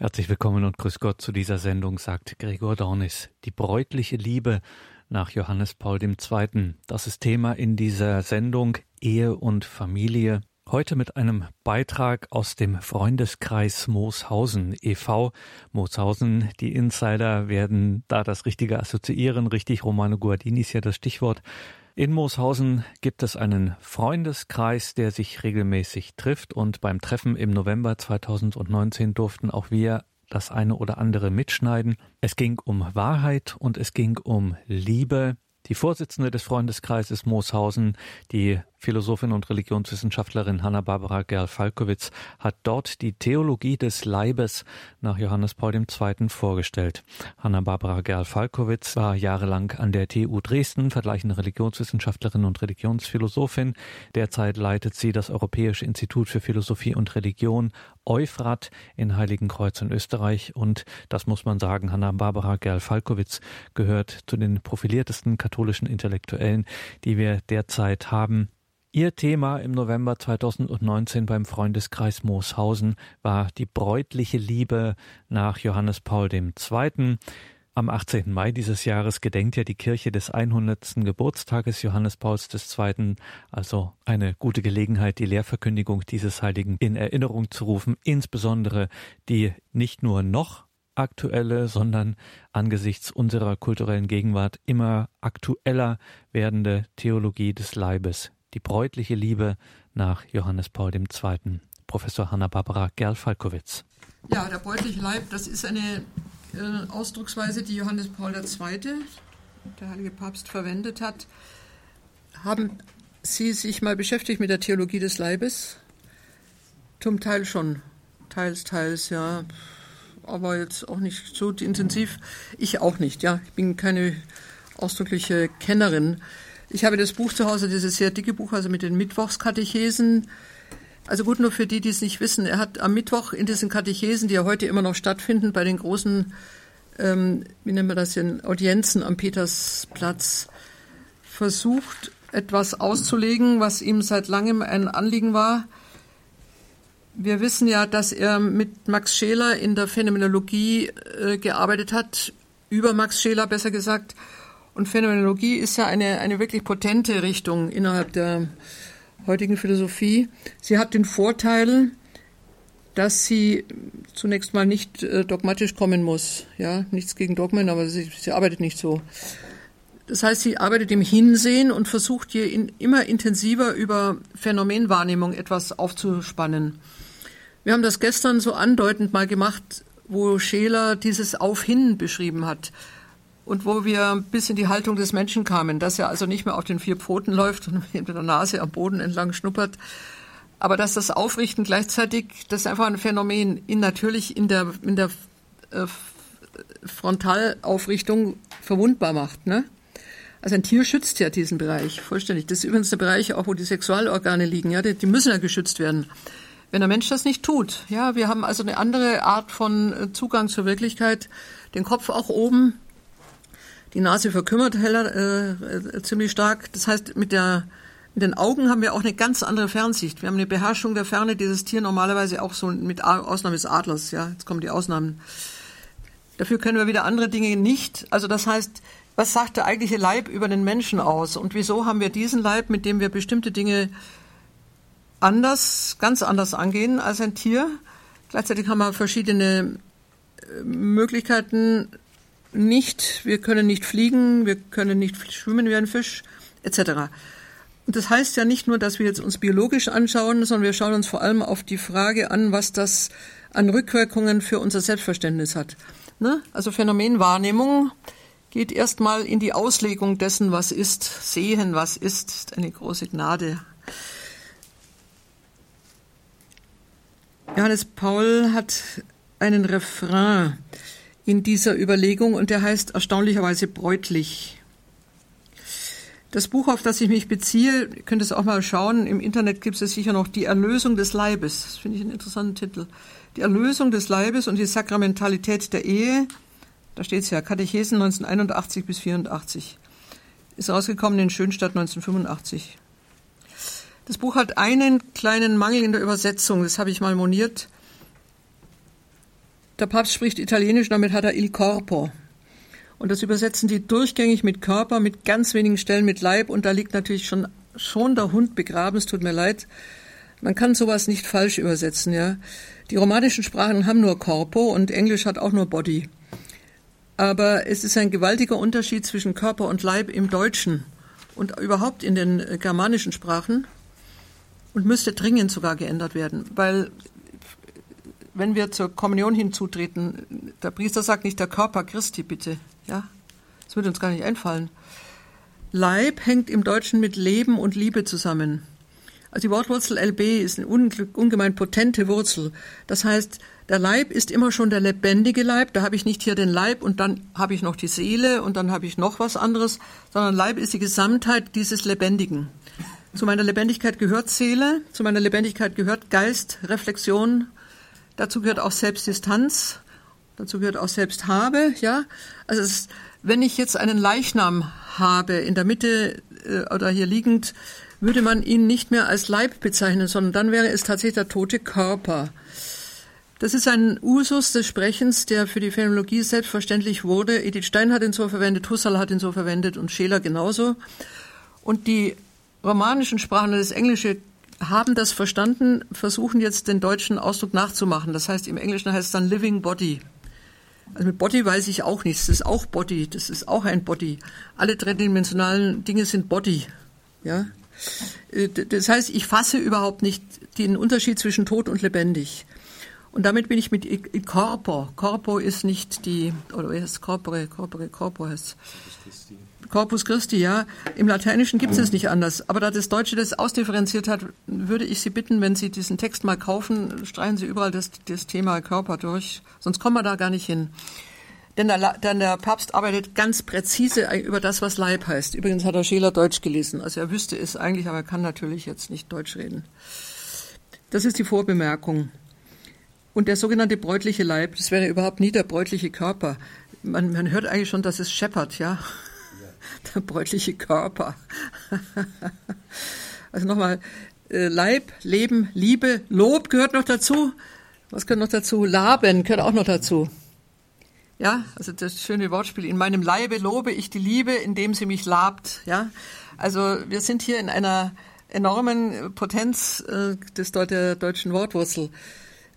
Herzlich willkommen und grüß Gott zu dieser Sendung, sagt Gregor Dornis. Die bräutliche Liebe nach Johannes Paul II. Das ist Thema in dieser Sendung Ehe und Familie. Heute mit einem Beitrag aus dem Freundeskreis Mooshausen e.V. Mooshausen, die Insider werden da das Richtige assoziieren, richtig, Romano Guardini ist ja das Stichwort. In Mooshausen gibt es einen Freundeskreis, der sich regelmäßig trifft und beim Treffen im November 2019 durften auch wir das eine oder andere mitschneiden. Es ging um Wahrheit und es ging um Liebe. Die Vorsitzende des Freundeskreises Mooshausen, die Philosophin und Religionswissenschaftlerin Hanna-Barbara Gerl-Falkowitz hat dort die Theologie des Leibes nach Johannes Paul II. vorgestellt. Hanna-Barbara Gerl-Falkowitz war jahrelang an der TU Dresden, vergleichende Religionswissenschaftlerin und Religionsphilosophin. Derzeit leitet sie das Europäische Institut für Philosophie und Religion Euphrat in Heiligenkreuz in Österreich und das muss man sagen, Hanna-Barbara Gerl-Falkowitz gehört zu den profiliertesten katholischen Intellektuellen, die wir derzeit haben. Ihr Thema im November 2019 beim Freundeskreis Mooshausen war die bräutliche Liebe nach Johannes Paul II. Am 18. Mai dieses Jahres gedenkt ja die Kirche des 100. Geburtstages Johannes Pauls II. Also eine gute Gelegenheit, die Lehrverkündigung dieses Heiligen in Erinnerung zu rufen, insbesondere die nicht nur noch aktuelle, sondern angesichts unserer kulturellen Gegenwart immer aktueller werdende Theologie des Leibes die bräutliche Liebe nach Johannes Paul II. Professor Hanna-Barbara Gerl-Falkowitz. Ja, der bräutliche Leib, das ist eine äh, Ausdrucksweise, die Johannes Paul II., der heilige Papst, verwendet hat. Haben Sie sich mal beschäftigt mit der Theologie des Leibes? Zum Teil schon, teils, teils, ja, aber jetzt auch nicht so intensiv. Ich auch nicht, ja. Ich bin keine ausdrückliche Kennerin ich habe das Buch zu Hause, dieses sehr dicke Buch, also mit den Mittwochskatechesen. Also gut, nur für die, die es nicht wissen. Er hat am Mittwoch in diesen Katechesen, die ja heute immer noch stattfinden, bei den großen, ähm, wie nennen wir das denn, Audienzen am Petersplatz, versucht, etwas auszulegen, was ihm seit langem ein Anliegen war. Wir wissen ja, dass er mit Max Scheler in der Phänomenologie äh, gearbeitet hat, über Max Scheler besser gesagt, und Phänomenologie ist ja eine, eine wirklich potente Richtung innerhalb der heutigen Philosophie. Sie hat den Vorteil, dass sie zunächst mal nicht äh, dogmatisch kommen muss. Ja, nichts gegen Dogmen, aber sie, sie arbeitet nicht so. Das heißt, sie arbeitet im Hinsehen und versucht hier in, immer intensiver über Phänomenwahrnehmung etwas aufzuspannen. Wir haben das gestern so andeutend mal gemacht, wo Scheler dieses Auf-Hin beschrieben hat und wo wir bis in die Haltung des Menschen kamen, dass er also nicht mehr auf den vier Pfoten läuft und mit der Nase am Boden entlang schnuppert, aber dass das Aufrichten gleichzeitig, das ist einfach ein Phänomen, ihn natürlich in der, in der äh, Frontalaufrichtung verwundbar macht. Ne? Also ein Tier schützt ja diesen Bereich vollständig. Das ist übrigens der Bereich auch, wo die Sexualorgane liegen. Ja, die, die müssen ja geschützt werden. Wenn der Mensch das nicht tut, ja, wir haben also eine andere Art von äh, Zugang zur Wirklichkeit, den Kopf auch oben, die Nase verkümmert heller, äh, äh, ziemlich stark. Das heißt, mit, der, mit den Augen haben wir auch eine ganz andere Fernsicht. Wir haben eine Beherrschung der Ferne, dieses Tier normalerweise auch so mit Ausnahme des Adlers. Ja, jetzt kommen die Ausnahmen. Dafür können wir wieder andere Dinge nicht. Also das heißt, was sagt der eigentliche Leib über den Menschen aus? Und wieso haben wir diesen Leib, mit dem wir bestimmte Dinge anders, ganz anders angehen als ein Tier? Gleichzeitig haben wir verschiedene äh, Möglichkeiten, nicht, wir können nicht fliegen, wir können nicht schwimmen wie ein Fisch, etc. Und das heißt ja nicht nur, dass wir jetzt uns biologisch anschauen, sondern wir schauen uns vor allem auf die Frage an, was das an Rückwirkungen für unser Selbstverständnis hat. Ne? Also Phänomenwahrnehmung geht erstmal in die Auslegung dessen, was ist. Sehen, was ist, ist eine große Gnade. Johannes Paul hat einen Refrain in dieser Überlegung und der heißt erstaunlicherweise bräutlich. Das Buch, auf das ich mich beziehe, ihr könnt es auch mal schauen, im Internet gibt es sicher noch Die Erlösung des Leibes. Das finde ich einen interessanten Titel. Die Erlösung des Leibes und die Sakramentalität der Ehe. Da steht es ja, Katechesen 1981 bis 84. Ist rausgekommen in Schönstadt 1985. Das Buch hat einen kleinen Mangel in der Übersetzung, das habe ich mal moniert. Der Papst spricht Italienisch, damit hat er il corpo. Und das übersetzen die durchgängig mit Körper, mit ganz wenigen Stellen mit Leib. Und da liegt natürlich schon, schon der Hund begraben. Es tut mir leid. Man kann sowas nicht falsch übersetzen, ja. Die romanischen Sprachen haben nur Corpo und Englisch hat auch nur Body. Aber es ist ein gewaltiger Unterschied zwischen Körper und Leib im Deutschen und überhaupt in den äh, germanischen Sprachen und müsste dringend sogar geändert werden, weil wenn wir zur Kommunion hinzutreten, der Priester sagt nicht der Körper Christi, bitte, ja, das würde uns gar nicht einfallen. Leib hängt im Deutschen mit Leben und Liebe zusammen. Also die Wortwurzel LB ist eine ungemein potente Wurzel. Das heißt, der Leib ist immer schon der lebendige Leib. Da habe ich nicht hier den Leib und dann habe ich noch die Seele und dann habe ich noch was anderes, sondern Leib ist die Gesamtheit dieses Lebendigen. Zu meiner Lebendigkeit gehört Seele, zu meiner Lebendigkeit gehört Geist, Reflexion, dazu gehört auch Selbstdistanz, dazu gehört auch Selbsthabe, ja. Also ist, wenn ich jetzt einen Leichnam habe in der Mitte äh, oder hier liegend, würde man ihn nicht mehr als Leib bezeichnen, sondern dann wäre es tatsächlich der tote Körper. Das ist ein Usus des Sprechens, der für die Phänomenologie selbstverständlich wurde. Edith Stein hat ihn so verwendet, Husserl hat ihn so verwendet und Scheler genauso. Und die romanischen Sprachen das Englische haben das verstanden, versuchen jetzt den deutschen Ausdruck nachzumachen. Das heißt, im Englischen heißt es dann Living Body. Also mit Body weiß ich auch nichts. Das ist auch Body. Das ist auch ein Body. Alle dreidimensionalen Dinge sind Body. Ja. Äh, das heißt, ich fasse überhaupt nicht den Unterschied zwischen tot und lebendig. Und damit bin ich mit Corpo. Corpo ist nicht die, oder wie heißt es? Corpore, Corpore, Corpo heißt Corpus Christi, ja. Im Lateinischen gibt es es nicht anders. Aber da das Deutsche das ausdifferenziert hat, würde ich Sie bitten, wenn Sie diesen Text mal kaufen, streichen Sie überall das, das Thema Körper durch. Sonst kommen wir da gar nicht hin. Denn der, denn der Papst arbeitet ganz präzise über das, was Leib heißt. Übrigens hat er Scheler Deutsch gelesen. Also er wüsste es eigentlich, aber er kann natürlich jetzt nicht Deutsch reden. Das ist die Vorbemerkung. Und der sogenannte bräutliche Leib, das wäre überhaupt nie der bräutliche Körper. Man, man hört eigentlich schon, dass es scheppert, ja. Der bräutliche Körper. also nochmal, äh, Leib, Leben, Liebe, Lob gehört noch dazu. Was gehört noch dazu? Laben gehört auch noch dazu. Ja, also das schöne Wortspiel. In meinem Leibe lobe ich die Liebe, indem sie mich labt. Ja, also wir sind hier in einer enormen Potenz äh, des der deutschen Wortwurzel.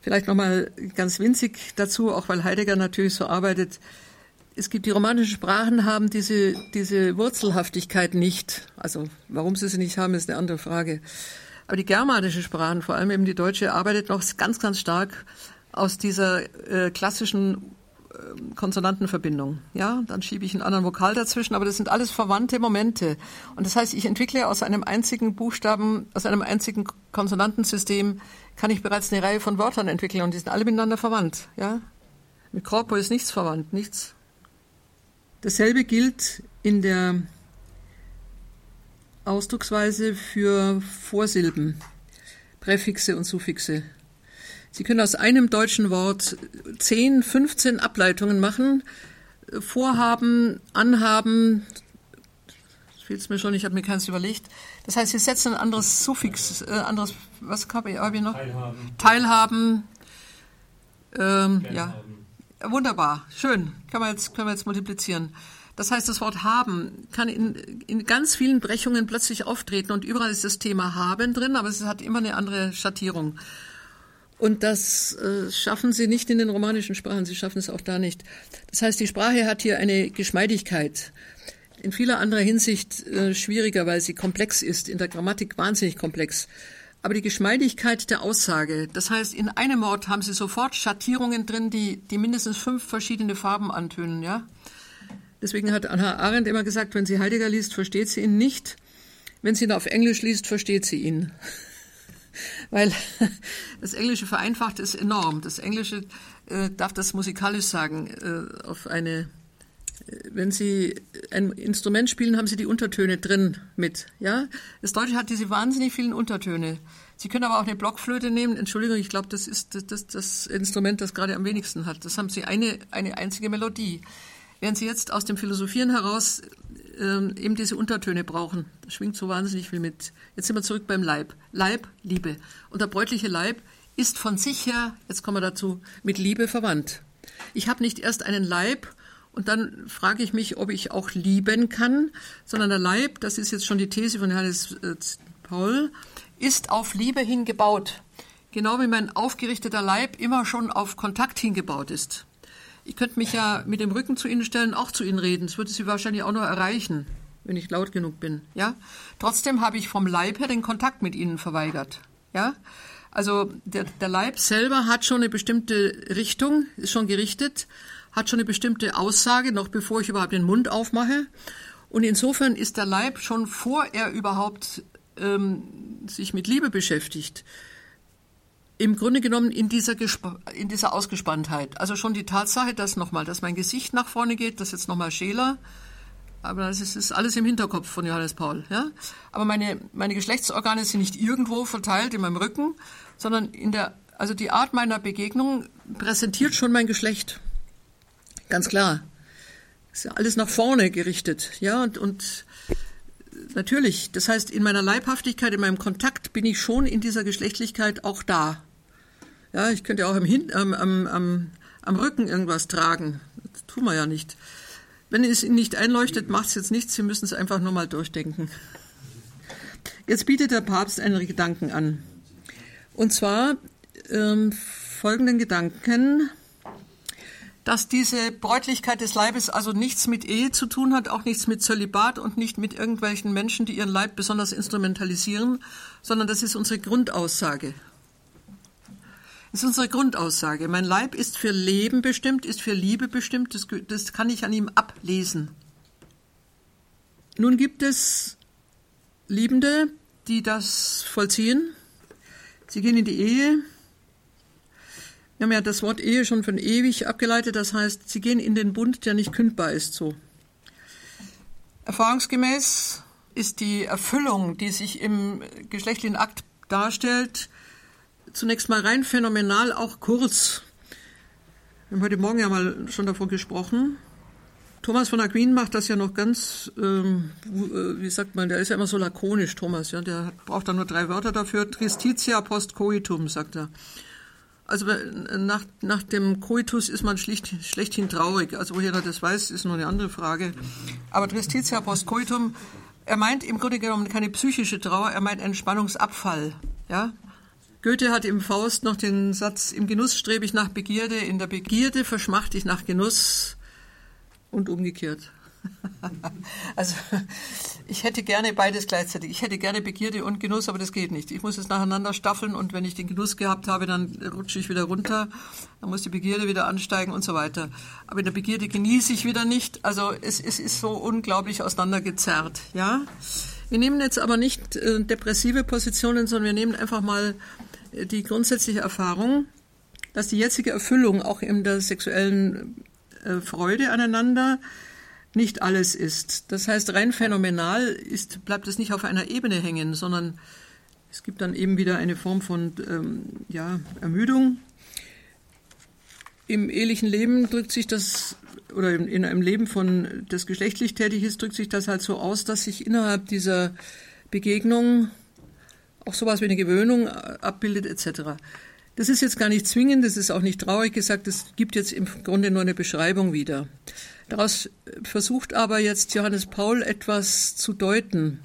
Vielleicht nochmal ganz winzig dazu, auch weil Heidegger natürlich so arbeitet. Es gibt die romanischen Sprachen haben diese, diese Wurzelhaftigkeit nicht. Also warum sie sie nicht haben, ist eine andere Frage. Aber die germanischen Sprachen, vor allem eben die deutsche, arbeitet noch ganz, ganz stark aus dieser äh, klassischen ähm, Konsonantenverbindung. Ja, dann schiebe ich einen anderen Vokal dazwischen, aber das sind alles verwandte Momente. Und das heißt, ich entwickle aus einem einzigen Buchstaben, aus einem einzigen Konsonantensystem, kann ich bereits eine Reihe von Wörtern entwickeln und die sind alle miteinander verwandt. Ja, mit Corpo ist nichts verwandt, nichts. Dasselbe gilt in der Ausdrucksweise für Vorsilben, Präfixe und Suffixe. Sie können aus einem deutschen Wort 10, 15 Ableitungen machen. Vorhaben, anhaben, fehlt es mir schon, ich habe mir keins überlegt. Das heißt, Sie setzen ein anderes Suffix, äh, anderes, was habe ich, hab ich noch? Teilhaben. Teilhaben. Ähm, ja. Wunderbar, schön. Können wir, jetzt, können wir jetzt multiplizieren. Das heißt, das Wort haben kann in, in ganz vielen Brechungen plötzlich auftreten und überall ist das Thema haben drin, aber es hat immer eine andere Schattierung. Und das äh, schaffen sie nicht in den romanischen Sprachen, sie schaffen es auch da nicht. Das heißt, die Sprache hat hier eine Geschmeidigkeit. In vieler anderer Hinsicht äh, schwieriger, weil sie komplex ist, in der Grammatik wahnsinnig komplex. Aber die Geschmeidigkeit der Aussage, das heißt, in einem Wort haben Sie sofort Schattierungen drin, die, die mindestens fünf verschiedene Farben antönen, ja. Deswegen hat Anna Arendt immer gesagt, wenn sie Heidegger liest, versteht sie ihn nicht. Wenn sie ihn auf Englisch liest, versteht sie ihn weil das Englische vereinfacht ist enorm. Das Englische äh, darf das musikalisch sagen, äh, auf eine wenn Sie ein Instrument spielen, haben Sie die Untertöne drin mit. Ja, das Deutsche hat diese wahnsinnig vielen Untertöne. Sie können aber auch eine Blockflöte nehmen. Entschuldigung, ich glaube, das ist das, das, das, Instrument, das gerade am wenigsten hat. Das haben Sie eine eine einzige Melodie. Während Sie jetzt aus dem Philosophieren heraus ähm, eben diese Untertöne brauchen. Da schwingt so wahnsinnig viel mit. Jetzt sind wir zurück beim Leib. Leib, Liebe. Und der bräutliche Leib ist von sich her, jetzt kommen wir dazu, mit Liebe verwandt. Ich habe nicht erst einen Leib und dann frage ich mich, ob ich auch lieben kann, sondern der Leib, das ist jetzt schon die These von Johannes äh, Paul, ist auf Liebe hingebaut. Genau wie mein aufgerichteter Leib immer schon auf Kontakt hingebaut ist. Ich könnte mich ja mit dem Rücken zu Ihnen stellen, auch zu Ihnen reden. Das würde Sie wahrscheinlich auch noch erreichen, wenn ich laut genug bin. Ja? Trotzdem habe ich vom Leib her den Kontakt mit Ihnen verweigert. Ja? Also der, der Leib selber hat schon eine bestimmte Richtung, ist schon gerichtet, hat schon eine bestimmte Aussage, noch bevor ich überhaupt den Mund aufmache. Und insofern ist der Leib schon vor er überhaupt ähm, sich mit Liebe beschäftigt, im Grunde genommen in dieser, in dieser Ausgespanntheit. Also schon die Tatsache, dass nochmal, dass mein Gesicht nach vorne geht, das ist jetzt nochmal Scheler, aber das ist, ist, alles im Hinterkopf von Johannes Paul. Ja? Aber meine, meine Geschlechtsorgane sind nicht irgendwo verteilt in meinem Rücken, sondern in der, also die Art meiner Begegnung präsentiert schon mein Geschlecht. Ganz klar. Ist ja alles nach vorne gerichtet. Ja, und, und natürlich, das heißt, in meiner Leibhaftigkeit, in meinem Kontakt bin ich schon in dieser Geschlechtlichkeit auch da. Ja, ich könnte auch am, am, am, am, am Rücken irgendwas tragen. Das tun wir ja nicht. Wenn es Ihnen nicht einleuchtet, macht es jetzt nichts. Sie müssen es einfach nur mal durchdenken. Jetzt bietet der Papst einen Gedanken an. Und zwar ähm, folgenden Gedanken, dass diese Bräutlichkeit des Leibes also nichts mit Ehe zu tun hat, auch nichts mit Zölibat und nicht mit irgendwelchen Menschen, die ihren Leib besonders instrumentalisieren, sondern das ist unsere Grundaussage. Das ist unsere Grundaussage. Mein Leib ist für Leben bestimmt, ist für Liebe bestimmt, das, das kann ich an ihm ablesen. Nun gibt es Liebende, die das vollziehen. Sie gehen in die Ehe. Wir haben ja das Wort Ehe schon von ewig abgeleitet, das heißt, sie gehen in den Bund, der nicht kündbar ist, so. Erfahrungsgemäß ist die Erfüllung, die sich im geschlechtlichen Akt darstellt, zunächst mal rein phänomenal, auch kurz. Wir haben heute Morgen ja mal schon davon gesprochen. Thomas von Aquin macht das ja noch ganz, ähm, äh, wie sagt man, der ist ja immer so lakonisch, Thomas, ja, der braucht da nur drei Wörter dafür. Tristitia post coitum, sagt er. Also äh, nach, nach dem Coitus ist man schlicht, schlechthin traurig. Also woher er das weiß, ist nur eine andere Frage. Aber Tristitia post coitum, er meint im Grunde genommen keine psychische Trauer, er meint einen Spannungsabfall. Ja? Goethe hat im Faust noch den Satz, im Genuss strebe ich nach Begierde, in der Begierde verschmachte ich nach Genuss und umgekehrt. also ich hätte gerne beides gleichzeitig. Ich hätte gerne Begierde und Genuss, aber das geht nicht. Ich muss es nacheinander staffeln und wenn ich den Genuss gehabt habe, dann rutsche ich wieder runter, dann muss die Begierde wieder ansteigen und so weiter. Aber in der Begierde genieße ich wieder nicht. Also es, es ist so unglaublich auseinandergezerrt. Ja? Wir nehmen jetzt aber nicht äh, depressive Positionen, sondern wir nehmen einfach mal die grundsätzliche Erfahrung, dass die jetzige Erfüllung auch in der sexuellen äh, Freude aneinander nicht alles ist. Das heißt, rein phänomenal ist, bleibt es nicht auf einer Ebene hängen, sondern es gibt dann eben wieder eine Form von ähm, ja, Ermüdung. Im ehelichen Leben drückt sich das, oder in, in einem Leben von das geschlechtlich tätig ist, drückt sich das halt so aus, dass sich innerhalb dieser Begegnung auch sowas wie eine Gewöhnung äh, abbildet etc. Das ist jetzt gar nicht zwingend, das ist auch nicht traurig gesagt, das gibt jetzt im Grunde nur eine Beschreibung wieder. Daraus versucht aber jetzt Johannes Paul etwas zu deuten.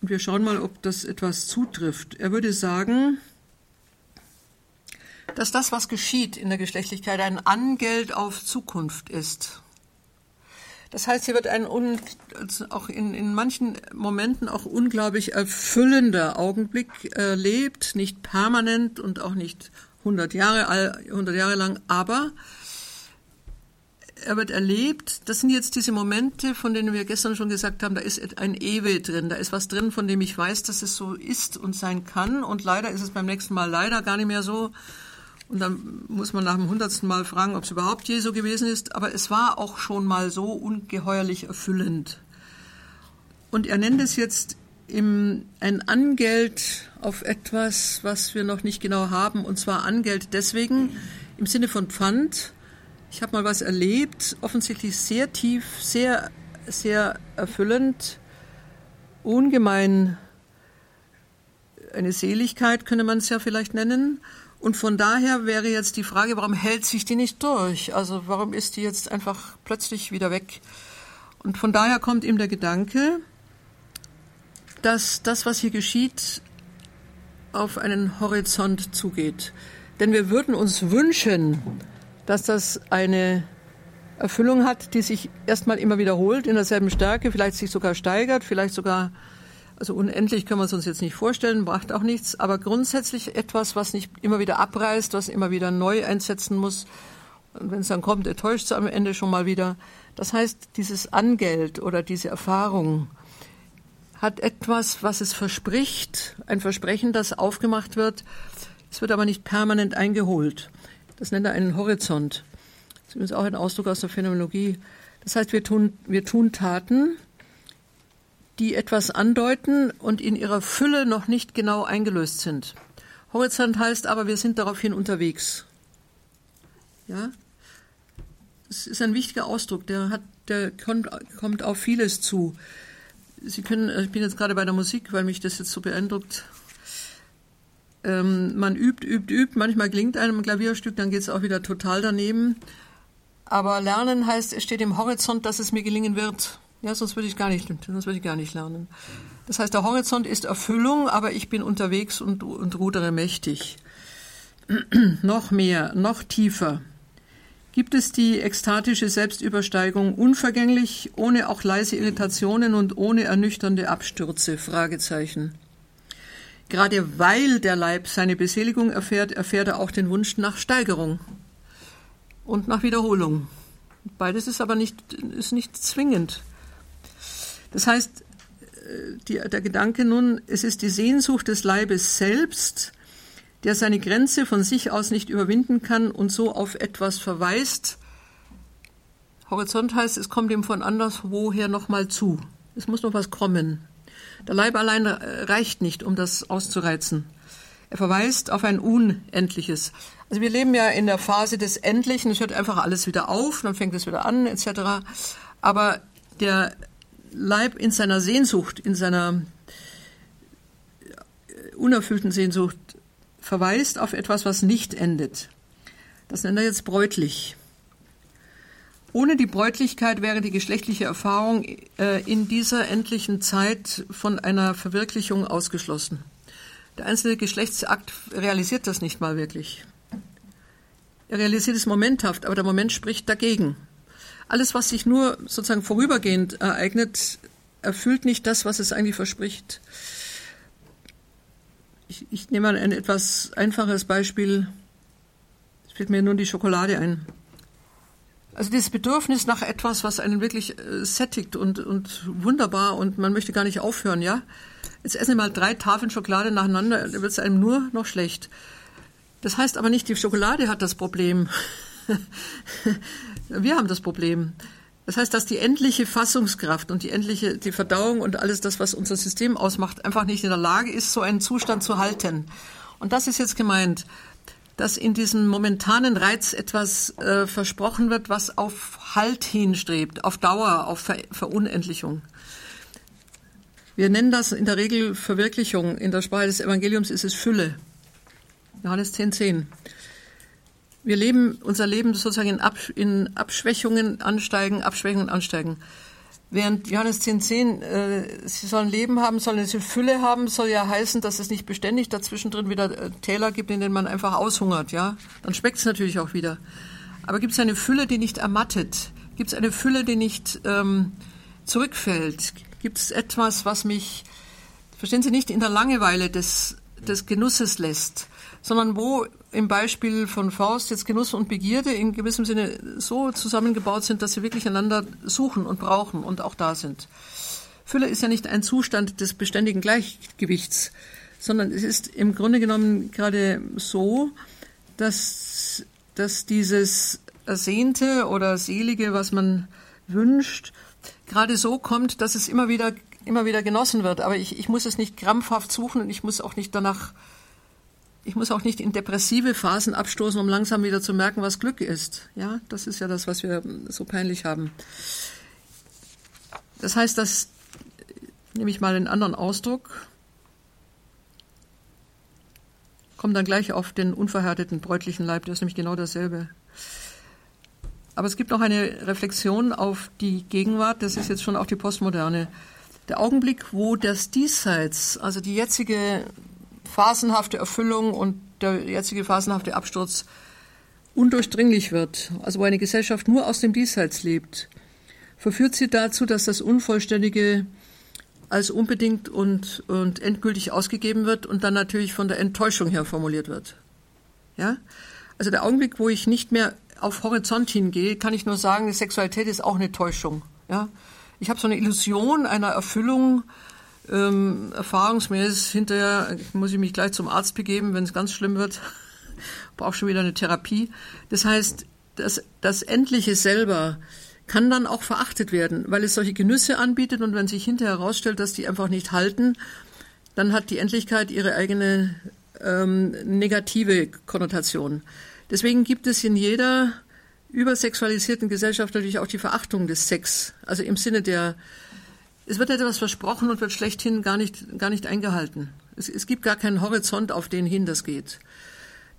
Und wir schauen mal, ob das etwas zutrifft. Er würde sagen, dass das, was geschieht in der Geschlechtlichkeit, ein Angeld auf Zukunft ist. Das heißt, hier wird ein un, auch in, in manchen Momenten auch unglaublich erfüllender Augenblick erlebt, nicht permanent und auch nicht 100 Jahre, 100 Jahre lang, aber er wird erlebt. Das sind jetzt diese Momente, von denen wir gestern schon gesagt haben, da ist ein Ewe drin, da ist was drin, von dem ich weiß, dass es so ist und sein kann. Und leider ist es beim nächsten Mal leider gar nicht mehr so. Und dann muss man nach dem hundertsten Mal fragen, ob es überhaupt je so gewesen ist. Aber es war auch schon mal so ungeheuerlich erfüllend. Und er nennt es jetzt im, ein Angeld auf etwas, was wir noch nicht genau haben. Und zwar Angeld deswegen im Sinne von Pfand. Ich habe mal was erlebt, offensichtlich sehr tief, sehr, sehr erfüllend, ungemein eine Seligkeit könnte man es ja vielleicht nennen. Und von daher wäre jetzt die Frage, warum hält sich die nicht durch? Also warum ist die jetzt einfach plötzlich wieder weg? Und von daher kommt ihm der Gedanke, dass das, was hier geschieht, auf einen Horizont zugeht. Denn wir würden uns wünschen, dass das eine Erfüllung hat, die sich erstmal immer wiederholt in derselben Stärke, vielleicht sich sogar steigert, vielleicht sogar, also unendlich können wir es uns jetzt nicht vorstellen, braucht auch nichts, aber grundsätzlich etwas, was nicht immer wieder abreißt, was immer wieder neu einsetzen muss. Und wenn es dann kommt, enttäuscht es am Ende schon mal wieder. Das heißt, dieses Angeld oder diese Erfahrung hat etwas, was es verspricht, ein Versprechen, das aufgemacht wird. Es wird aber nicht permanent eingeholt. Das nennt er einen Horizont. Das ist übrigens auch ein Ausdruck aus der Phänomenologie. Das heißt, wir tun, wir tun Taten, die etwas andeuten und in ihrer Fülle noch nicht genau eingelöst sind. Horizont heißt aber, wir sind daraufhin unterwegs. Ja? Das ist ein wichtiger Ausdruck, der, hat, der kommt, kommt auf vieles zu. Sie können, ich bin jetzt gerade bei der Musik, weil mich das jetzt so beeindruckt. Ähm, man übt, übt, übt. Manchmal gelingt einem ein Klavierstück, dann geht es auch wieder total daneben. Aber lernen heißt, es steht im Horizont, dass es mir gelingen wird. Ja, sonst würde ich gar nicht, sonst würde ich gar nicht lernen. Das heißt, der Horizont ist Erfüllung, aber ich bin unterwegs und, und rudere mächtig. noch mehr, noch tiefer. Gibt es die ekstatische Selbstübersteigung unvergänglich, ohne auch leise Irritationen und ohne ernüchternde Abstürze? Fragezeichen. Gerade weil der Leib seine Beseligung erfährt, erfährt er auch den Wunsch nach Steigerung und nach Wiederholung. Beides ist aber nicht, ist nicht zwingend. Das heißt, äh, die, der Gedanke nun, es ist die Sehnsucht des Leibes selbst, der seine Grenze von sich aus nicht überwinden kann und so auf etwas verweist. Horizont heißt, es kommt ihm von anderswoher nochmal zu. Es muss noch was kommen. Der Leib allein reicht nicht, um das auszureizen. Er verweist auf ein Unendliches. Also wir leben ja in der Phase des Endlichen. Es hört einfach alles wieder auf, dann fängt es wieder an, etc. Aber der Leib in seiner Sehnsucht, in seiner unerfüllten Sehnsucht verweist auf etwas, was nicht endet. Das nennt er jetzt bräutlich. Ohne die Bräutlichkeit wäre die geschlechtliche Erfahrung äh, in dieser endlichen Zeit von einer Verwirklichung ausgeschlossen. Der einzelne Geschlechtsakt realisiert das nicht mal wirklich. Er realisiert es momenthaft, aber der Moment spricht dagegen. Alles, was sich nur sozusagen vorübergehend ereignet, erfüllt nicht das, was es eigentlich verspricht. Ich, ich nehme mal ein etwas einfaches Beispiel. Es fällt mir nur die Schokolade ein. Also dieses Bedürfnis nach etwas, was einen wirklich äh, sättigt und, und wunderbar und man möchte gar nicht aufhören, ja. Jetzt essen Sie mal drei Tafeln Schokolade nacheinander, dann wird es einem nur noch schlecht. Das heißt aber nicht, die Schokolade hat das Problem. Wir haben das Problem. Das heißt, dass die endliche Fassungskraft und die endliche, die Verdauung und alles das, was unser System ausmacht, einfach nicht in der Lage ist, so einen Zustand zu halten. Und das ist jetzt gemeint, dass in diesem momentanen Reiz etwas äh, versprochen wird, was auf Halt hinstrebt, auf Dauer, auf Ver Verunendlichung. Wir nennen das in der Regel Verwirklichung. In der Sprache des Evangeliums ist es Fülle. Johannes 10, 10 wir leben unser Leben sozusagen in, Ab, in Abschwächungen ansteigen, Abschwächungen ansteigen. Während Johannes 10,10, 10, äh, sie sollen Leben haben, sollen eine Fülle haben, soll ja heißen, dass es nicht beständig dazwischen drin wieder äh, Täler gibt, in denen man einfach aushungert, ja. Dann schmeckt es natürlich auch wieder. Aber gibt es eine Fülle, die nicht ermattet? Gibt es eine Fülle, die nicht ähm, zurückfällt? Gibt es etwas, was mich, verstehen Sie, nicht in der Langeweile des, des Genusses lässt, sondern wo im Beispiel von Faust jetzt Genuss und Begierde in gewissem Sinne so zusammengebaut sind, dass sie wirklich einander suchen und brauchen und auch da sind. Fülle ist ja nicht ein Zustand des beständigen Gleichgewichts, sondern es ist im Grunde genommen gerade so, dass, dass dieses Ersehnte oder Selige, was man wünscht, gerade so kommt, dass es immer wieder, immer wieder genossen wird. Aber ich, ich muss es nicht krampfhaft suchen und ich muss auch nicht danach ich muss auch nicht in depressive Phasen abstoßen, um langsam wieder zu merken, was Glück ist. Ja, das ist ja das, was wir so peinlich haben. Das heißt, das nehme ich mal einen anderen Ausdruck. Kommt dann gleich auf den unverhärteten bräutlichen Leib, der ist nämlich genau dasselbe. Aber es gibt noch eine Reflexion auf die Gegenwart, das ist jetzt schon auch die Postmoderne. Der Augenblick, wo das Diesseits, also die jetzige phasenhafte Erfüllung und der jetzige phasenhafte Absturz undurchdringlich wird, also wo eine Gesellschaft nur aus dem Diesseits lebt, verführt sie dazu, dass das Unvollständige als unbedingt und, und endgültig ausgegeben wird und dann natürlich von der Enttäuschung her formuliert wird. Ja? Also der Augenblick, wo ich nicht mehr auf Horizont hingehe, kann ich nur sagen, Sexualität ist auch eine Täuschung. Ja? Ich habe so eine Illusion einer Erfüllung, ähm, erfahrungsmäßig hinterher muss ich mich gleich zum Arzt begeben, wenn es ganz schlimm wird. Brauche schon wieder eine Therapie. Das heißt, das, das Endliche selber kann dann auch verachtet werden, weil es solche Genüsse anbietet und wenn sich hinterher herausstellt, dass die einfach nicht halten, dann hat die Endlichkeit ihre eigene ähm, negative Konnotation. Deswegen gibt es in jeder übersexualisierten Gesellschaft natürlich auch die Verachtung des Sex, also im Sinne der, es wird etwas versprochen und wird schlechthin gar nicht, gar nicht eingehalten. Es, es gibt gar keinen Horizont, auf den hin das geht.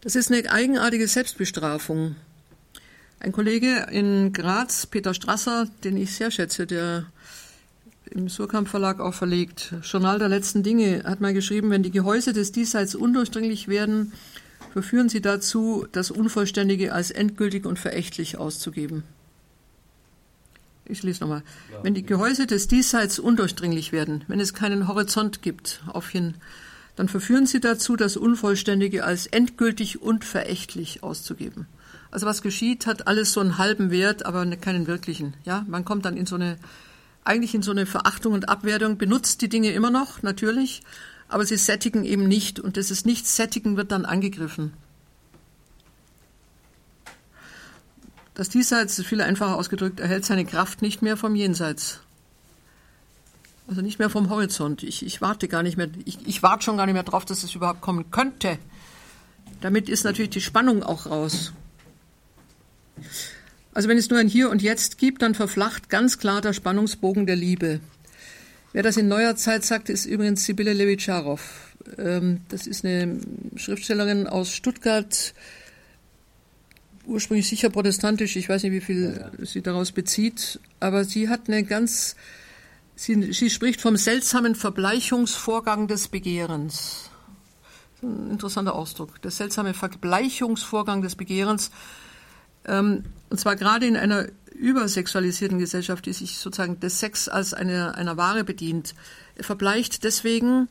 Das ist eine eigenartige Selbstbestrafung. Ein Kollege in Graz, Peter Strasser, den ich sehr schätze, der im Surkamp Verlag auch verlegt, Journal der letzten Dinge, hat mal geschrieben, wenn die Gehäuse des Diesseits undurchdringlich werden, verführen sie dazu, das Unvollständige als endgültig und verächtlich auszugeben. Ich lese nochmal. Wenn die Gehäuse des Diesseits undurchdringlich werden, wenn es keinen Horizont gibt, auf hin, dann verführen sie dazu, das Unvollständige als endgültig und verächtlich auszugeben. Also was geschieht, hat alles so einen halben Wert, aber ne, keinen wirklichen. Ja, man kommt dann in so eine, eigentlich in so eine Verachtung und Abwertung, benutzt die Dinge immer noch, natürlich, aber sie sättigen eben nicht und dieses Nicht-Sättigen wird dann angegriffen. Das Diesseits viel einfacher ausgedrückt, erhält seine Kraft nicht mehr vom Jenseits. Also nicht mehr vom Horizont. Ich, ich warte gar nicht mehr, ich, ich warte schon gar nicht mehr drauf, dass es überhaupt kommen könnte. Damit ist natürlich die Spannung auch raus. Also wenn es nur ein Hier und Jetzt gibt, dann verflacht ganz klar der Spannungsbogen der Liebe. Wer das in neuer Zeit sagt, ist übrigens Sibylle Levitscharow. Ähm, das ist eine Schriftstellerin aus Stuttgart, ursprünglich sicher protestantisch. Ich weiß nicht, wie viel sie daraus bezieht, aber sie hat eine ganz, sie, sie spricht vom seltsamen Verbleichungsvorgang des Begehrens. Ein interessanter Ausdruck. Der seltsame Verbleichungsvorgang des Begehrens. Ähm, und zwar gerade in einer übersexualisierten Gesellschaft, die sich sozusagen des Sex als eine, einer Ware bedient, verbleicht deswegen,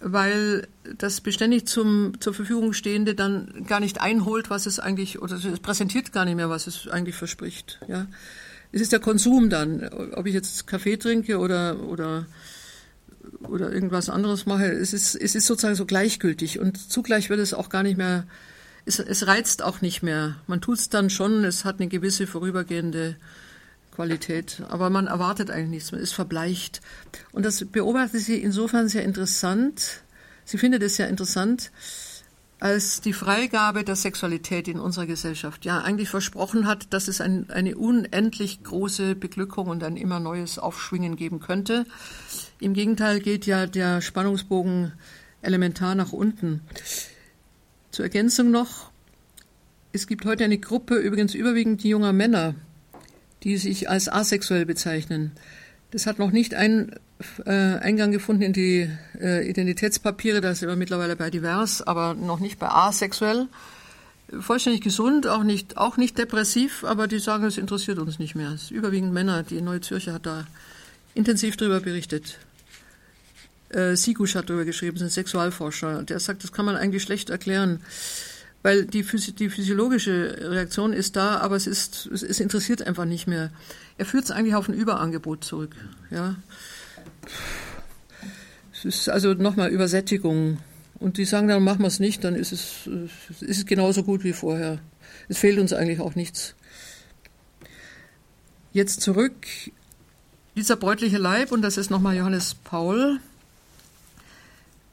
weil das beständig zum, zur Verfügung stehende dann gar nicht einholt, was es eigentlich, oder es präsentiert gar nicht mehr, was es eigentlich verspricht. Ja. Es ist der Konsum dann, ob ich jetzt Kaffee trinke oder, oder, oder irgendwas anderes mache. Es ist, es ist sozusagen so gleichgültig und zugleich wird es auch gar nicht mehr es, es reizt auch nicht mehr. Man tut es dann schon, es hat eine gewisse vorübergehende Qualität, aber man erwartet eigentlich nichts, man ist verbleicht. Und das beobachtet sie insofern sehr interessant. Sie findet es sehr interessant, als die Freigabe der Sexualität in unserer Gesellschaft ja eigentlich versprochen hat, dass es ein, eine unendlich große Beglückung und ein immer neues Aufschwingen geben könnte. Im Gegenteil geht ja der Spannungsbogen elementar nach unten. Zur Ergänzung noch, es gibt heute eine Gruppe, übrigens überwiegend junger Männer, die sich als asexuell bezeichnen. Das hat noch nicht ein, äh, Eingang gefunden in die äh, Identitätspapiere, da sind wir mittlerweile bei divers, aber noch nicht bei asexuell. Vollständig gesund, auch nicht, auch nicht depressiv, aber die sagen, es interessiert uns nicht mehr. Es ist überwiegend Männer. Die Neue Zürcher hat da intensiv darüber berichtet äh, Sigusch hat darüber geschrieben, ist ein Sexualforscher. Der sagt, das kann man eigentlich schlecht erklären, weil die, die physiologische Reaktion ist da, aber es, ist, es, es interessiert einfach nicht mehr. Er führt es eigentlich auf ein Überangebot zurück. Ja. Es ist also nochmal Übersättigung. Und die sagen dann, machen wir es nicht, dann ist es, ist es genauso gut wie vorher. Es fehlt uns eigentlich auch nichts. Jetzt zurück. Dieser bräutliche Leib, und das ist nochmal Johannes Paul,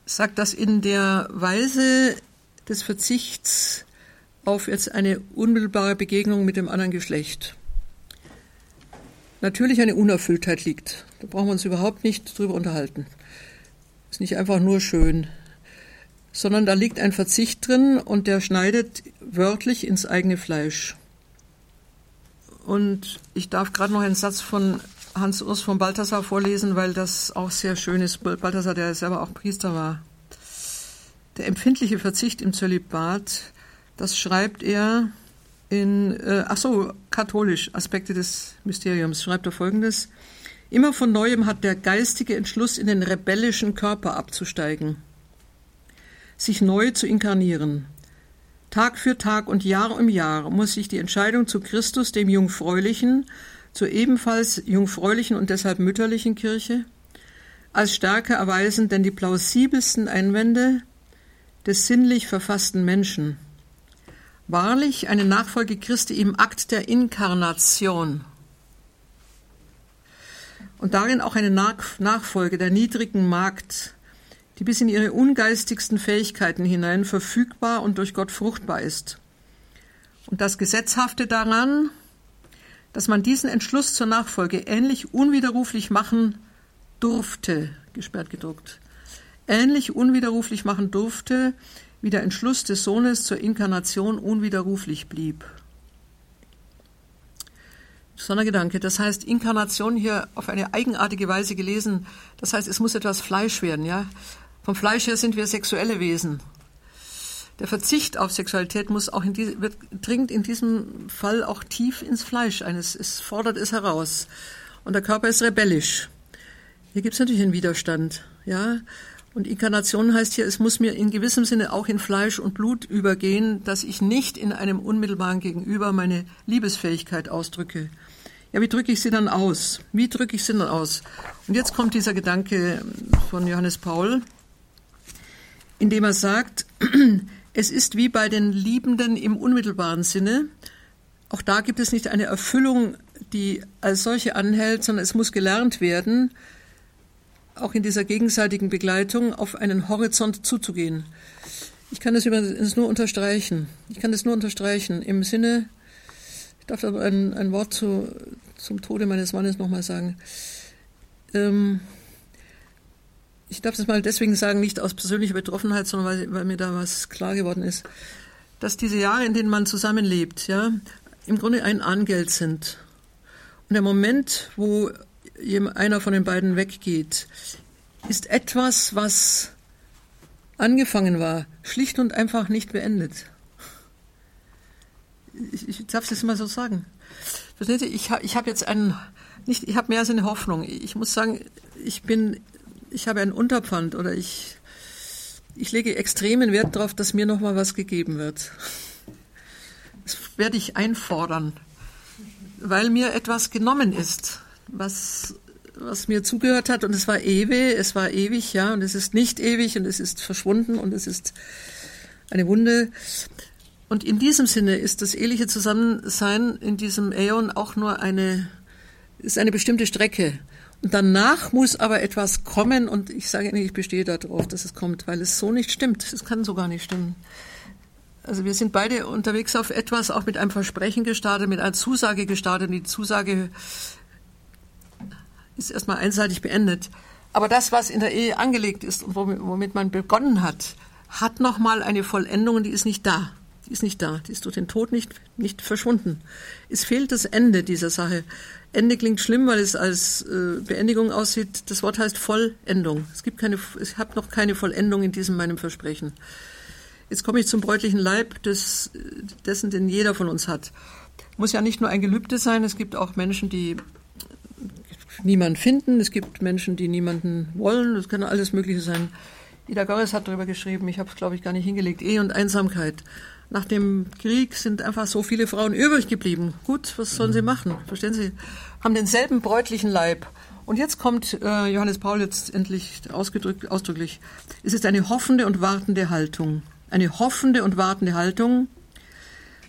sagt, dass in der Weise des Verzichts auf jetzt eine unmittelbare Begegnung mit dem anderen Geschlecht natürlich eine Unerfülltheit liegt. Da brauchen wir uns überhaupt nicht drüber unterhalten. Ist nicht einfach nur schön. sondern da liegt ein Verzicht drin und der schneidet wörtlich ins eigene Fleisch. Und ich darf gerade noch einen Satz von Hans Urs von Balthasar vorlesen, weil das auch sehr schön ist. Balthasar, der selber auch Priester war. Der empfindliche Verzicht im Zölibat, das schreibt er in, äh, ach so, katholisch, Aspekte des Mysteriums, schreibt er folgendes. Immer von neuem hat der geistige Entschluss, in den rebellischen Körper abzusteigen, sich neu zu inkarnieren. Tag für Tag und Jahr um Jahr muss sich die Entscheidung zu Christus, dem Jungfräulichen, zur ebenfalls jungfräulichen und deshalb mütterlichen Kirche, als stärker erweisen denn die plausibelsten Einwände des sinnlich verfassten Menschen. Wahrlich eine Nachfolge Christi im Akt der Inkarnation und darin auch eine Nachfolge der niedrigen Magd, die bis in ihre ungeistigsten Fähigkeiten hinein verfügbar und durch Gott fruchtbar ist. Und das Gesetzhafte daran, dass man diesen Entschluss zur Nachfolge ähnlich unwiderruflich machen durfte, gesperrt gedruckt, ähnlich unwiderruflich machen durfte, wie der Entschluss des Sohnes zur Inkarnation unwiderruflich blieb. Sondergedanke, das heißt Inkarnation hier auf eine eigenartige Weise gelesen, das heißt, es muss etwas Fleisch werden, ja. Vom Fleisch her sind wir sexuelle Wesen. Der Verzicht auf Sexualität muss auch in die, wird, dringt in diesem Fall auch tief ins Fleisch eines, es fordert es heraus. Und der Körper ist rebellisch. Hier gibt es natürlich einen Widerstand, ja. Und Inkarnation heißt hier, es muss mir in gewissem Sinne auch in Fleisch und Blut übergehen, dass ich nicht in einem unmittelbaren Gegenüber meine Liebesfähigkeit ausdrücke. Ja, wie drücke ich sie dann aus? Wie drücke ich sie dann aus? Und jetzt kommt dieser Gedanke von Johannes Paul, indem er sagt, es ist wie bei den Liebenden im unmittelbaren Sinne. Auch da gibt es nicht eine Erfüllung, die als solche anhält, sondern es muss gelernt werden, auch in dieser gegenseitigen Begleitung auf einen Horizont zuzugehen. Ich kann das übrigens nur unterstreichen. Ich kann das nur unterstreichen im Sinne, ich darf da ein, ein Wort zu, zum Tode meines Mannes nochmal sagen. Ähm, ich darf das mal deswegen sagen, nicht aus persönlicher Betroffenheit, sondern weil, weil mir da was klar geworden ist, dass diese Jahre, in denen man zusammenlebt, ja, im Grunde ein Angeld sind. Und der Moment, wo einer von den beiden weggeht, ist etwas, was angefangen war, schlicht und einfach nicht beendet. Ich, ich darf es mal so sagen. Versteht ihr, ich habe ich hab jetzt einen, nicht, ich habe mehr als eine Hoffnung. Ich muss sagen, ich bin, ich habe ein Unterpfand oder ich, ich lege extremen Wert darauf, dass mir nochmal was gegeben wird. Das werde ich einfordern, weil mir etwas genommen ist was, was mir zugehört hat. Und es war ewig, es war ewig, ja, und es ist nicht ewig und es ist verschwunden und es ist eine Wunde. Und in diesem Sinne ist das eheliche Zusammensein in diesem Äon auch nur eine, ist eine bestimmte Strecke. Und danach muss aber etwas kommen und ich sage Ihnen, ich bestehe darauf, dass es kommt, weil es so nicht stimmt. Es kann so gar nicht stimmen. Also wir sind beide unterwegs auf etwas, auch mit einem Versprechen gestartet, mit einer Zusage gestartet. Und die Zusage ist erstmal einseitig beendet. Aber das, was in der Ehe angelegt ist und womit man begonnen hat, hat nochmal eine Vollendung, die ist nicht da. Die ist nicht da. Die ist durch den Tod nicht, nicht verschwunden. Es fehlt das Ende dieser Sache. Ende klingt schlimm, weil es als äh, Beendigung aussieht. Das Wort heißt Vollendung. Es gibt keine, ich habe noch keine Vollendung in diesem meinem Versprechen. Jetzt komme ich zum bräutlichen Leib des, dessen, den jeder von uns hat. Muss ja nicht nur ein Gelübde sein. Es gibt auch Menschen, die niemanden finden. Es gibt Menschen, die niemanden wollen. Das kann alles Mögliche sein. Ida Goris hat darüber geschrieben, ich habe es, glaube ich, gar nicht hingelegt. Ehe und Einsamkeit. Nach dem Krieg sind einfach so viele Frauen übrig geblieben. Gut, was sollen sie machen? Verstehen Sie? Haben denselben bräutlichen Leib. Und jetzt kommt äh, Johannes Paul jetzt endlich ausgedrückt, ausdrücklich. Es ist eine hoffende und wartende Haltung. Eine hoffende und wartende Haltung,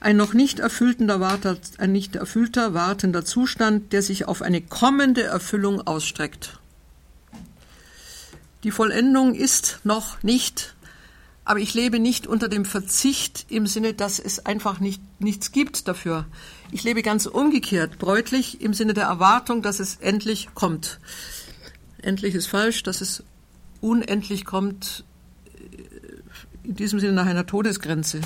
ein noch nicht erfüllter, ein nicht erfüllter wartender Zustand, der sich auf eine kommende Erfüllung ausstreckt. Die Vollendung ist noch nicht, aber ich lebe nicht unter dem Verzicht im Sinne, dass es einfach nicht, nichts gibt dafür. Ich lebe ganz umgekehrt, bräutlich im Sinne der Erwartung, dass es endlich kommt. Endlich ist falsch, dass es unendlich kommt, in diesem Sinne nach einer Todesgrenze.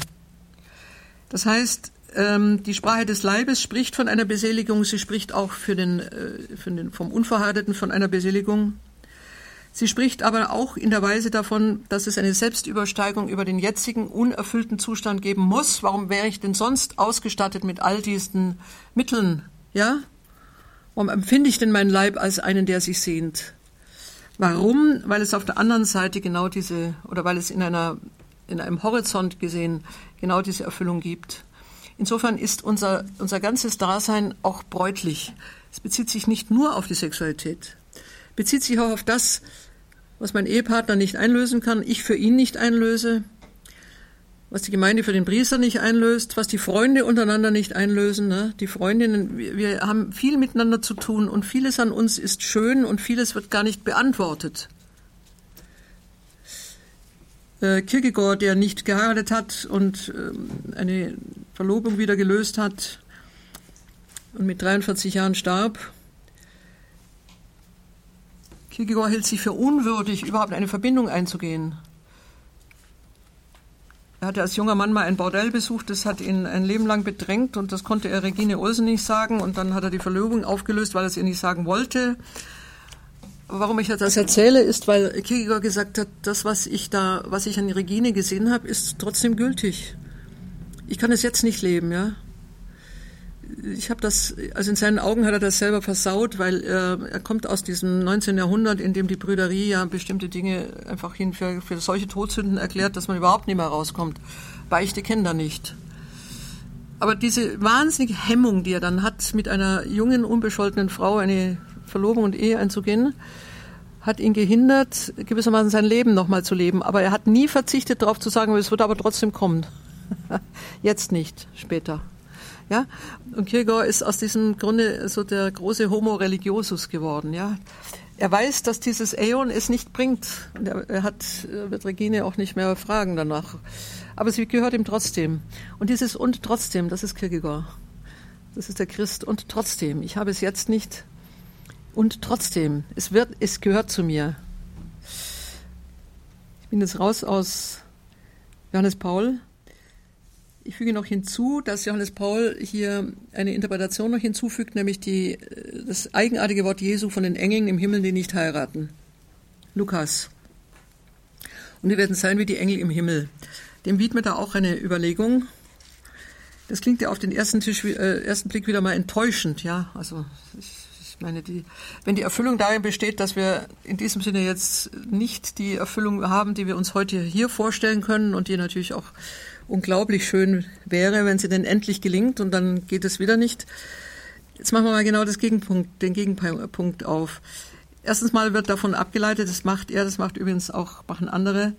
Das heißt, ähm, die Sprache des Leibes spricht von einer Beseligung, sie spricht auch für den, äh, für den, vom Unverheirateten von einer Beseligung. Sie spricht aber auch in der Weise davon, dass es eine Selbstübersteigung über den jetzigen unerfüllten Zustand geben muss. Warum wäre ich denn sonst ausgestattet mit all diesen Mitteln? Ja? Warum empfinde ich denn meinen Leib als einen, der sich sehnt? Warum? Weil es auf der anderen Seite genau diese, oder weil es in einer, in einem Horizont gesehen genau diese Erfüllung gibt. Insofern ist unser, unser ganzes Dasein auch bräutlich. Es bezieht sich nicht nur auf die Sexualität, bezieht sich auch auf das, was mein Ehepartner nicht einlösen kann, ich für ihn nicht einlöse, was die Gemeinde für den Priester nicht einlöst, was die Freunde untereinander nicht einlösen. Ne? Die Freundinnen, wir, wir haben viel miteinander zu tun und vieles an uns ist schön und vieles wird gar nicht beantwortet. Äh, Kierkegaard, der nicht geheiratet hat und ähm, eine Verlobung wieder gelöst hat und mit 43 Jahren starb. Kierkegaard hält sich für unwürdig, überhaupt eine Verbindung einzugehen. Er hatte als junger Mann mal ein Bordell besucht, das hat ihn ein Leben lang bedrängt und das konnte er Regine Olsen nicht sagen und dann hat er die Verlobung aufgelöst, weil er es ihr nicht sagen wollte. Warum ich das erzähle, ist, weil Kierkegaard gesagt hat, das, was ich da, was ich an Regine gesehen habe, ist trotzdem gültig ich kann es jetzt nicht leben, ja. Ich habe das, also in seinen Augen hat er das selber versaut, weil er, er kommt aus diesem 19. Jahrhundert, in dem die Brüderie ja bestimmte Dinge einfach hin für, für solche Todsünden erklärt, dass man überhaupt nicht mehr rauskommt. Beichte kennt er nicht. Aber diese wahnsinnige Hemmung, die er dann hat, mit einer jungen, unbescholtenen Frau eine Verlobung und Ehe einzugehen, hat ihn gehindert, gewissermaßen sein Leben nochmal zu leben. Aber er hat nie verzichtet darauf zu sagen, es wird aber trotzdem kommen. Jetzt nicht, später. Ja, und Kierkegaard ist aus diesem Grunde so der große Homo religiosus geworden. Ja, er weiß, dass dieses Äon es nicht bringt. Er, er hat, wird Regine auch nicht mehr fragen danach. Aber sie gehört ihm trotzdem. Und dieses und trotzdem, das ist Kierkegaard. Das ist der Christ. Und trotzdem, ich habe es jetzt nicht. Und trotzdem, es wird, es gehört zu mir. Ich bin jetzt raus aus Johannes Paul. Ich füge noch hinzu, dass Johannes Paul hier eine Interpretation noch hinzufügt, nämlich die, das eigenartige Wort Jesu von den Engeln im Himmel, die nicht heiraten. Lukas. Und die werden sein wie die Engel im Himmel. Dem widmet er auch eine Überlegung. Das klingt ja auf den ersten, Tisch, äh, ersten Blick wieder mal enttäuschend, ja. Also ich, ich meine, die, wenn die Erfüllung darin besteht, dass wir in diesem Sinne jetzt nicht die Erfüllung haben, die wir uns heute hier vorstellen können und die natürlich auch unglaublich schön wäre, wenn sie denn endlich gelingt und dann geht es wieder nicht. Jetzt machen wir mal genau das Gegenpunkt, den Gegenpunkt auf. Erstens mal wird davon abgeleitet, das macht er, das macht übrigens auch, machen andere.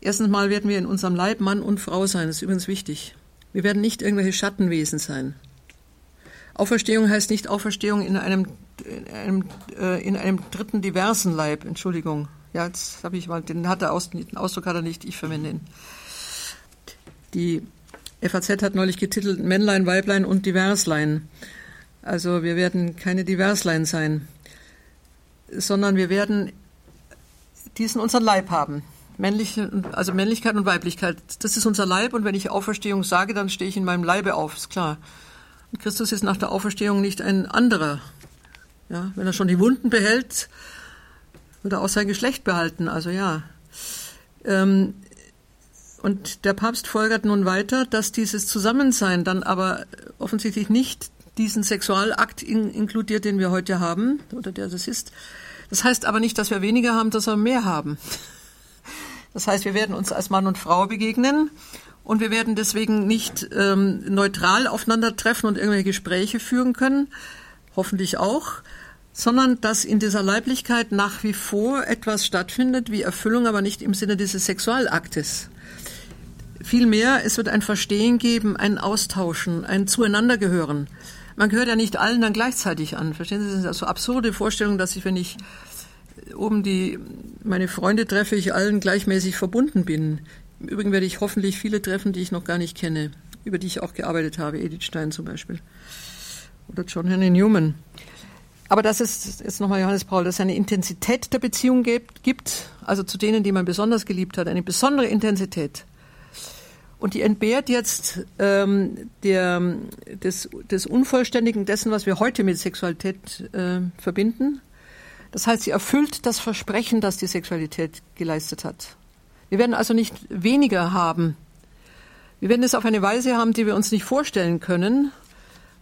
Erstens mal werden wir in unserem Leib Mann und Frau sein, das ist übrigens wichtig. Wir werden nicht irgendwelche Schattenwesen sein. Auferstehung heißt nicht Auferstehung in einem, in einem, äh, in einem dritten diversen Leib, Entschuldigung. Ja, jetzt habe ich mal, den hat er aus, den Ausdruck hat er nicht, ich verwende ihn. Die FAZ hat neulich getitelt Männlein, Weiblein und Diverslein. Also wir werden keine Diverslein sein, sondern wir werden diesen unseren Leib haben. Männliche, also Männlichkeit und Weiblichkeit. Das ist unser Leib und wenn ich Auferstehung sage, dann stehe ich in meinem Leibe auf, ist klar. Und Christus ist nach der Auferstehung nicht ein anderer. Ja, wenn er schon die Wunden behält, wird er auch sein Geschlecht behalten. Also ja. Ähm, und der Papst folgert nun weiter, dass dieses Zusammensein dann aber offensichtlich nicht diesen Sexualakt in, inkludiert, den wir heute haben, oder der das ist. Das heißt aber nicht, dass wir weniger haben, dass wir mehr haben. Das heißt, wir werden uns als Mann und Frau begegnen und wir werden deswegen nicht ähm, neutral aufeinandertreffen und irgendwelche Gespräche führen können, hoffentlich auch, sondern dass in dieser Leiblichkeit nach wie vor etwas stattfindet wie Erfüllung, aber nicht im Sinne dieses Sexualaktes. Vielmehr, es wird ein Verstehen geben, ein Austauschen, ein Zueinandergehören. Man gehört ja nicht allen dann gleichzeitig an. Verstehen Sie, das ist also absurde Vorstellung, dass ich, wenn ich oben die, meine Freunde treffe, ich allen gleichmäßig verbunden bin. Im Übrigen werde ich hoffentlich viele treffen, die ich noch gar nicht kenne, über die ich auch gearbeitet habe, Edith Stein zum Beispiel. Oder John Henry Newman. Aber dass es, jetzt nochmal Johannes Paul, dass es eine Intensität der Beziehung gibt, also zu denen, die man besonders geliebt hat, eine besondere Intensität. Und die entbehrt jetzt ähm, der, des, des Unvollständigen dessen, was wir heute mit Sexualität äh, verbinden. Das heißt, sie erfüllt das Versprechen, das die Sexualität geleistet hat. Wir werden also nicht weniger haben. Wir werden es auf eine Weise haben, die wir uns nicht vorstellen können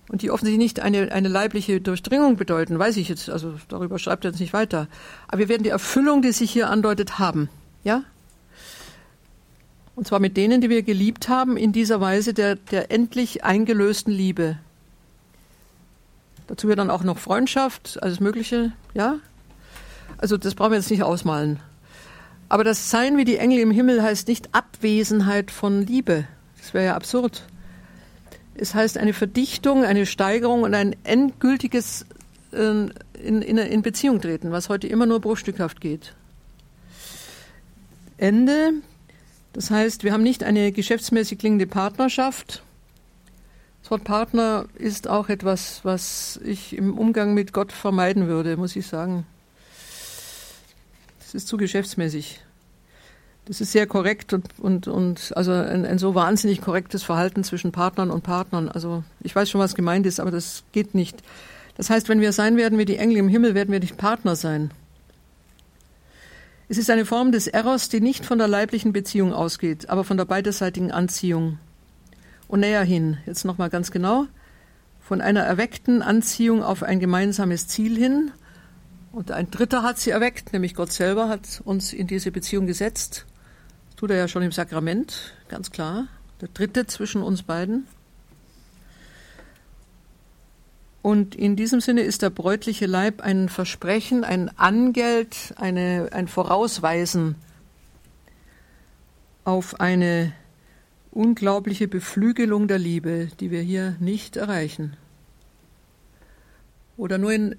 und die offensichtlich nicht eine, eine leibliche Durchdringung bedeuten, weiß ich jetzt, also darüber schreibt er jetzt nicht weiter. Aber wir werden die Erfüllung, die sich hier andeutet, haben. Ja? Und zwar mit denen, die wir geliebt haben, in dieser Weise der, der endlich eingelösten Liebe. Dazu wird dann auch noch Freundschaft, alles Mögliche, ja? Also das brauchen wir jetzt nicht ausmalen. Aber das Sein wie die Engel im Himmel heißt nicht Abwesenheit von Liebe. Das wäre ja absurd. Es heißt eine Verdichtung, eine Steigerung und ein endgültiges äh, in, in, in Beziehung treten, was heute immer nur bruchstückhaft geht. Ende. Das heißt, wir haben nicht eine geschäftsmäßig klingende Partnerschaft. Das Wort Partner ist auch etwas, was ich im Umgang mit Gott vermeiden würde, muss ich sagen. Das ist zu geschäftsmäßig. Das ist sehr korrekt und, und, und also ein, ein so wahnsinnig korrektes Verhalten zwischen Partnern und Partnern. Also ich weiß schon, was gemeint ist, aber das geht nicht. Das heißt, wenn wir sein werden wie die Engel im Himmel, werden wir nicht Partner sein. Es ist eine Form des Eros, die nicht von der leiblichen Beziehung ausgeht, aber von der beiderseitigen Anziehung. Und näher hin, jetzt nochmal ganz genau, von einer erweckten Anziehung auf ein gemeinsames Ziel hin. Und ein Dritter hat sie erweckt, nämlich Gott selber hat uns in diese Beziehung gesetzt tut er ja schon im Sakrament, ganz klar. Der dritte zwischen uns beiden. Und in diesem Sinne ist der bräutliche Leib ein Versprechen, ein Angeld, eine, ein Vorausweisen auf eine unglaubliche Beflügelung der Liebe, die wir hier nicht erreichen. Oder nur in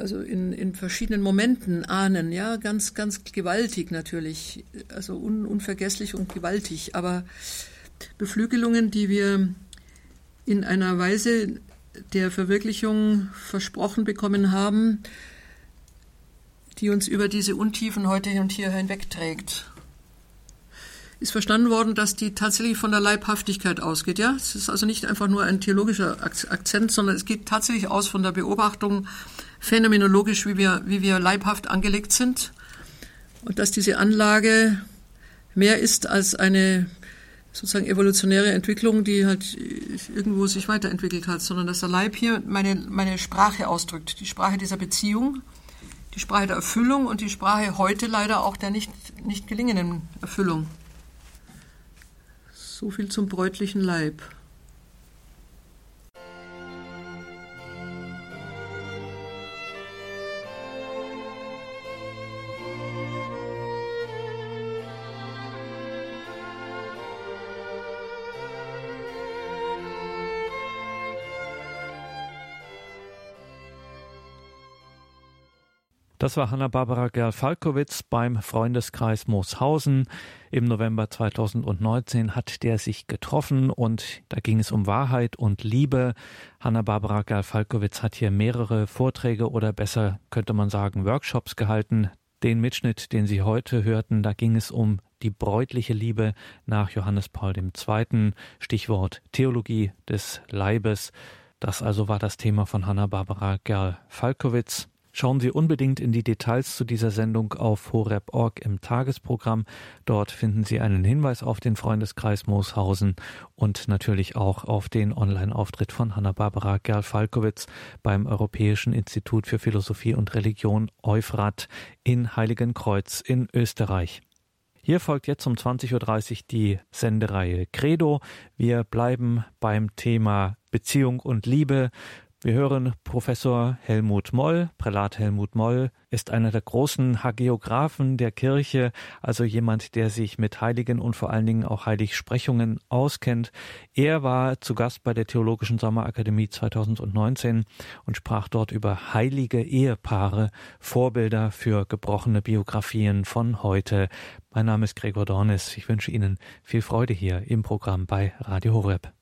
also in, in verschiedenen Momenten ahnen, ja, ganz, ganz gewaltig natürlich, also un, unvergesslich und gewaltig, aber Beflügelungen, die wir in einer Weise der Verwirklichung versprochen bekommen haben, die uns über diese Untiefen heute und hier hinwegträgt. Ist verstanden worden, dass die tatsächlich von der Leibhaftigkeit ausgeht. Ja, es ist also nicht einfach nur ein theologischer Akzent, sondern es geht tatsächlich aus von der Beobachtung phänomenologisch, wie wir, wie wir leibhaft angelegt sind. Und dass diese Anlage mehr ist als eine sozusagen evolutionäre Entwicklung, die halt irgendwo sich weiterentwickelt hat, sondern dass der Leib hier meine, meine Sprache ausdrückt, die Sprache dieser Beziehung, die Sprache der Erfüllung und die Sprache heute leider auch der nicht, nicht gelingenden Erfüllung. So viel zum bräutlichen Leib. Das war Hanna-Barbara Gerl-Falkowitz beim Freundeskreis Mooshausen. Im November 2019 hat der sich getroffen und da ging es um Wahrheit und Liebe. Hanna-Barbara Gerl-Falkowitz hat hier mehrere Vorträge oder besser könnte man sagen Workshops gehalten. Den Mitschnitt, den Sie heute hörten, da ging es um die bräutliche Liebe nach Johannes Paul II. Stichwort Theologie des Leibes. Das also war das Thema von Hanna-Barbara Gerl-Falkowitz. Schauen Sie unbedingt in die Details zu dieser Sendung auf horeb.org im Tagesprogramm. Dort finden Sie einen Hinweis auf den Freundeskreis Mooshausen und natürlich auch auf den Online-Auftritt von Hanna-Barbara Gerl-Falkowitz beim Europäischen Institut für Philosophie und Religion Euphrat in Heiligenkreuz in Österreich. Hier folgt jetzt um 20.30 Uhr die Sendereihe Credo. Wir bleiben beim Thema Beziehung und Liebe. Wir hören Professor Helmut Moll. Prälat Helmut Moll ist einer der großen Hagiographen der Kirche, also jemand, der sich mit Heiligen und vor allen Dingen auch Heiligsprechungen auskennt. Er war zu Gast bei der Theologischen Sommerakademie 2019 und sprach dort über heilige Ehepaare, Vorbilder für gebrochene Biografien von heute. Mein Name ist Gregor Dornis. Ich wünsche Ihnen viel Freude hier im Programm bei Radio Horeb.